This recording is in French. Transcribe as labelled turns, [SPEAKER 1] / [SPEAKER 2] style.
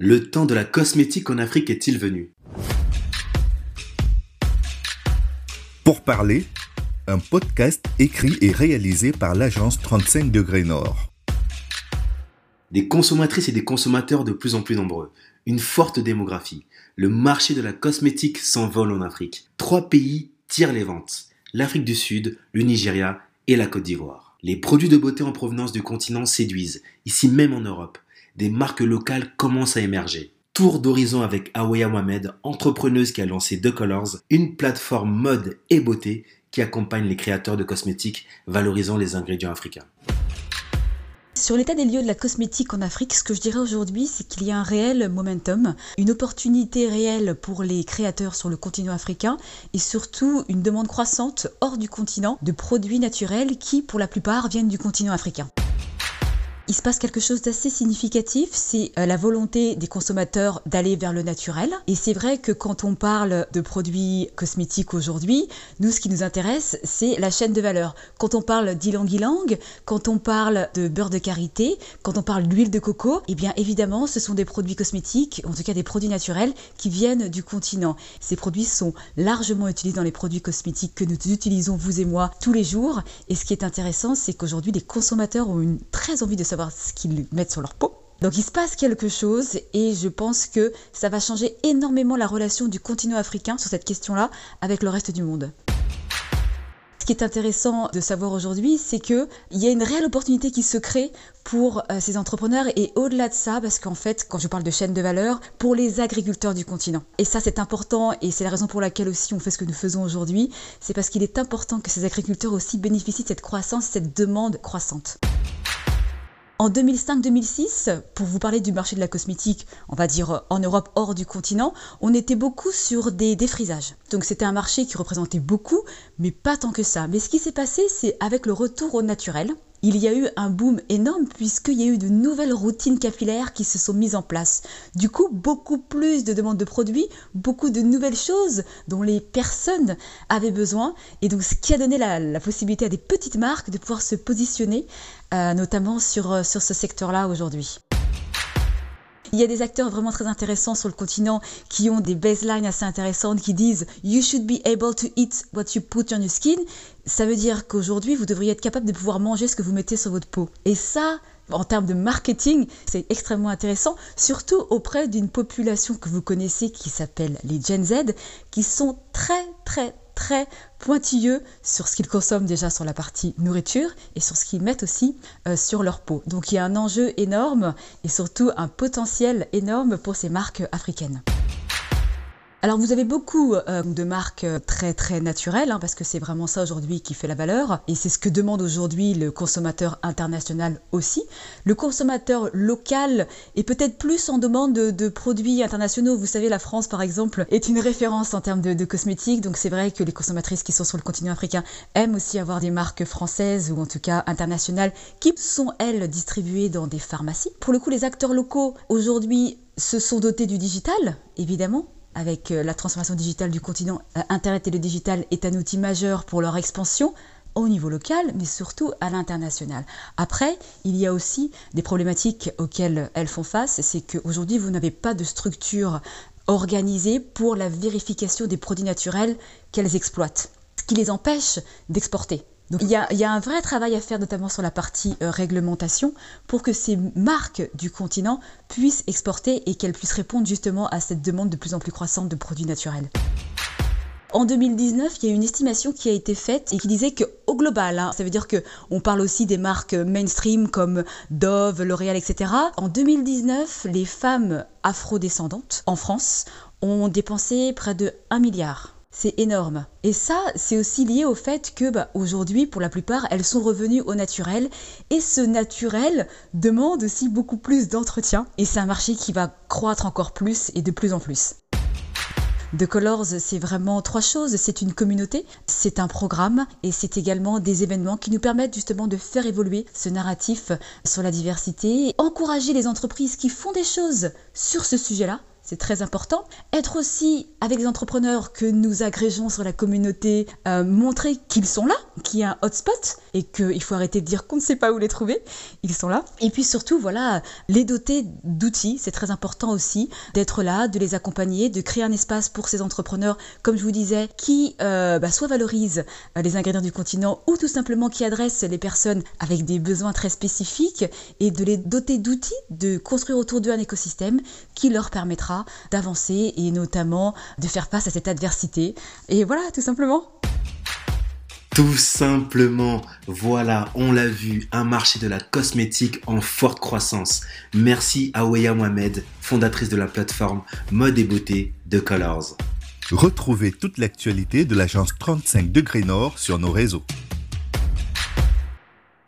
[SPEAKER 1] Le temps de la cosmétique en Afrique est-il venu?
[SPEAKER 2] Pour parler, un podcast écrit et réalisé par l'agence 35 degrés Nord.
[SPEAKER 1] Des consommatrices et des consommateurs de plus en plus nombreux, une forte démographie, le marché de la cosmétique s'envole en Afrique. Trois pays tirent les ventes, l'Afrique du Sud, le Nigeria et la Côte d'Ivoire. Les produits de beauté en provenance du continent séduisent, ici même en Europe des marques locales commencent à émerger. Tour d'horizon avec Awaya Mohamed, entrepreneuse qui a lancé The Colors, une plateforme mode et beauté qui accompagne les créateurs de cosmétiques valorisant les ingrédients africains.
[SPEAKER 3] Sur l'état des lieux de la cosmétique en Afrique, ce que je dirais aujourd'hui, c'est qu'il y a un réel momentum, une opportunité réelle pour les créateurs sur le continent africain et surtout une demande croissante hors du continent de produits naturels qui, pour la plupart, viennent du continent africain il se passe quelque chose d'assez significatif, c'est euh, la volonté des consommateurs d'aller vers le naturel. Et c'est vrai que quand on parle de produits cosmétiques aujourd'hui, nous, ce qui nous intéresse, c'est la chaîne de valeur. Quand on parle d'ylang-ylang, quand on parle de beurre de karité, quand on parle d'huile de coco, eh bien évidemment, ce sont des produits cosmétiques, en tout cas des produits naturels, qui viennent du continent. Ces produits sont largement utilisés dans les produits cosmétiques que nous utilisons, vous et moi, tous les jours. Et ce qui est intéressant, c'est qu'aujourd'hui, les consommateurs ont une très envie de savoir ce qu'ils mettent sur leur peau. Donc il se passe quelque chose et je pense que ça va changer énormément la relation du continent africain sur cette question-là avec le reste du monde. Ce qui est intéressant de savoir aujourd'hui, c'est qu'il y a une réelle opportunité qui se crée pour euh, ces entrepreneurs et au-delà de ça, parce qu'en fait, quand je parle de chaîne de valeur, pour les agriculteurs du continent. Et ça, c'est important et c'est la raison pour laquelle aussi on fait ce que nous faisons aujourd'hui. C'est parce qu'il est important que ces agriculteurs aussi bénéficient de cette croissance, cette demande croissante. En 2005-2006, pour vous parler du marché de la cosmétique, on va dire euh, en Europe hors du continent, on était beaucoup sur des défrisages. Donc c'était un marché qui représentait beaucoup, mais pas tant que ça. Mais ce qui s'est passé, c'est avec le retour au naturel, il y a eu un boom énorme puisqu'il y a eu de nouvelles routines capillaires qui se sont mises en place. Du coup, beaucoup plus de demandes de produits, beaucoup de nouvelles choses dont les personnes avaient besoin. Et donc, ce qui a donné la, possibilité à des petites marques de pouvoir se positionner, euh, notamment sur, euh, sur ce secteur-là aujourd'hui. Il y a des acteurs vraiment très intéressants sur le continent qui ont des baselines assez intéressantes qui disent You should be able to eat what you put on your skin. Ça veut dire qu'aujourd'hui, vous devriez être capable de pouvoir manger ce que vous mettez sur votre peau. Et ça, en termes de marketing, c'est extrêmement intéressant, surtout auprès d'une population que vous connaissez qui s'appelle les Gen Z, qui sont très très très pointilleux sur ce qu'ils consomment déjà sur la partie nourriture et sur ce qu'ils mettent aussi euh, sur leur peau. Donc il y a un enjeu énorme et surtout un potentiel énorme pour ces marques africaines. Alors vous avez beaucoup euh, de marques euh, très très naturelles, hein, parce que c'est vraiment ça aujourd'hui qui fait la valeur, et c'est ce que demande aujourd'hui le consommateur international aussi. Le consommateur local est peut-être plus en demande de, produits internationaux. Vous savez, la France par exemple est une référence en termes de, de cosmétiques, donc c'est vrai que les consommatrices qui sont sur le continent africain aiment aussi avoir des marques françaises ou en tout cas internationales qui sont elles distribuées dans des pharmacies. Pour le coup, les acteurs locaux aujourd'hui se sont dotés du digital, évidemment, avec euh, la transformation digitale du continent, euh, Internet et le digital est un outil majeur pour leur expansion au niveau local, mais surtout à l'international. Après, il y a aussi des problématiques auxquelles elles font face, c'est qu'aujourd'hui, vous n'avez pas de structure organisée pour la vérification des produits naturels qu'elles exploitent, ce qui les empêche d'exporter. Donc il y, a, un vrai travail à faire notamment sur la partie euh, réglementation pour que ces marques du continent puissent exporter et qu'elles puissent répondre justement à cette demande de plus en plus croissante de produits naturels. En 2019, il y a une estimation qui a été faite et qui disait qu'au global, hein, ça veut dire qu'on parle aussi des marques mainstream comme Dove, L'Oréal, etc. En 2019, les femmes afrodescendantes en France ont dépensé près de 1 milliard c'est énorme. Et ça, c'est aussi lié au fait que bah, aujourd'hui, pour la plupart, elles sont revenues au naturel. Et ce naturel demande aussi beaucoup plus d'entretien. Et c'est un marché qui va croître encore plus et de plus en plus. The Colors, c'est vraiment trois choses. C'est une communauté, c'est un programme et c'est également des événements qui nous permettent justement de faire évoluer ce narratif sur la diversité, encourager les entreprises qui font des choses sur ce sujet-là c'est très important. Être aussi avec les entrepreneurs que nous agrégeons sur la communauté, euh, montrer qu'ils sont là, qu'il y a un hotspot et qu'il faut arrêter de dire qu'on ne sait pas où les trouver. Ils sont là. Et puis surtout, voilà, les doter d'outils. C'est très important aussi d'être là, de les accompagner, de créer un espace pour ces entrepreneurs, comme je vous disais, qui euh, bah, soit valorisent euh, les ingrédients du continent ou tout simplement qui adressent les personnes avec des besoins très spécifiques et de les doter d'outils, de construire autour d'eux un écosystème qui leur permettra d'avancer et notamment de faire face à cette adversité. Et voilà, tout simplement.
[SPEAKER 1] Tout simplement, voilà, on l'a vu, un marché de la cosmétique en forte croissance. Merci à Ouya Mohamed, fondatrice de la plateforme Mode et Beauté de Colors.
[SPEAKER 2] Retrouvez toute l'actualité de l'agence 35 degrés Nord sur nos réseaux.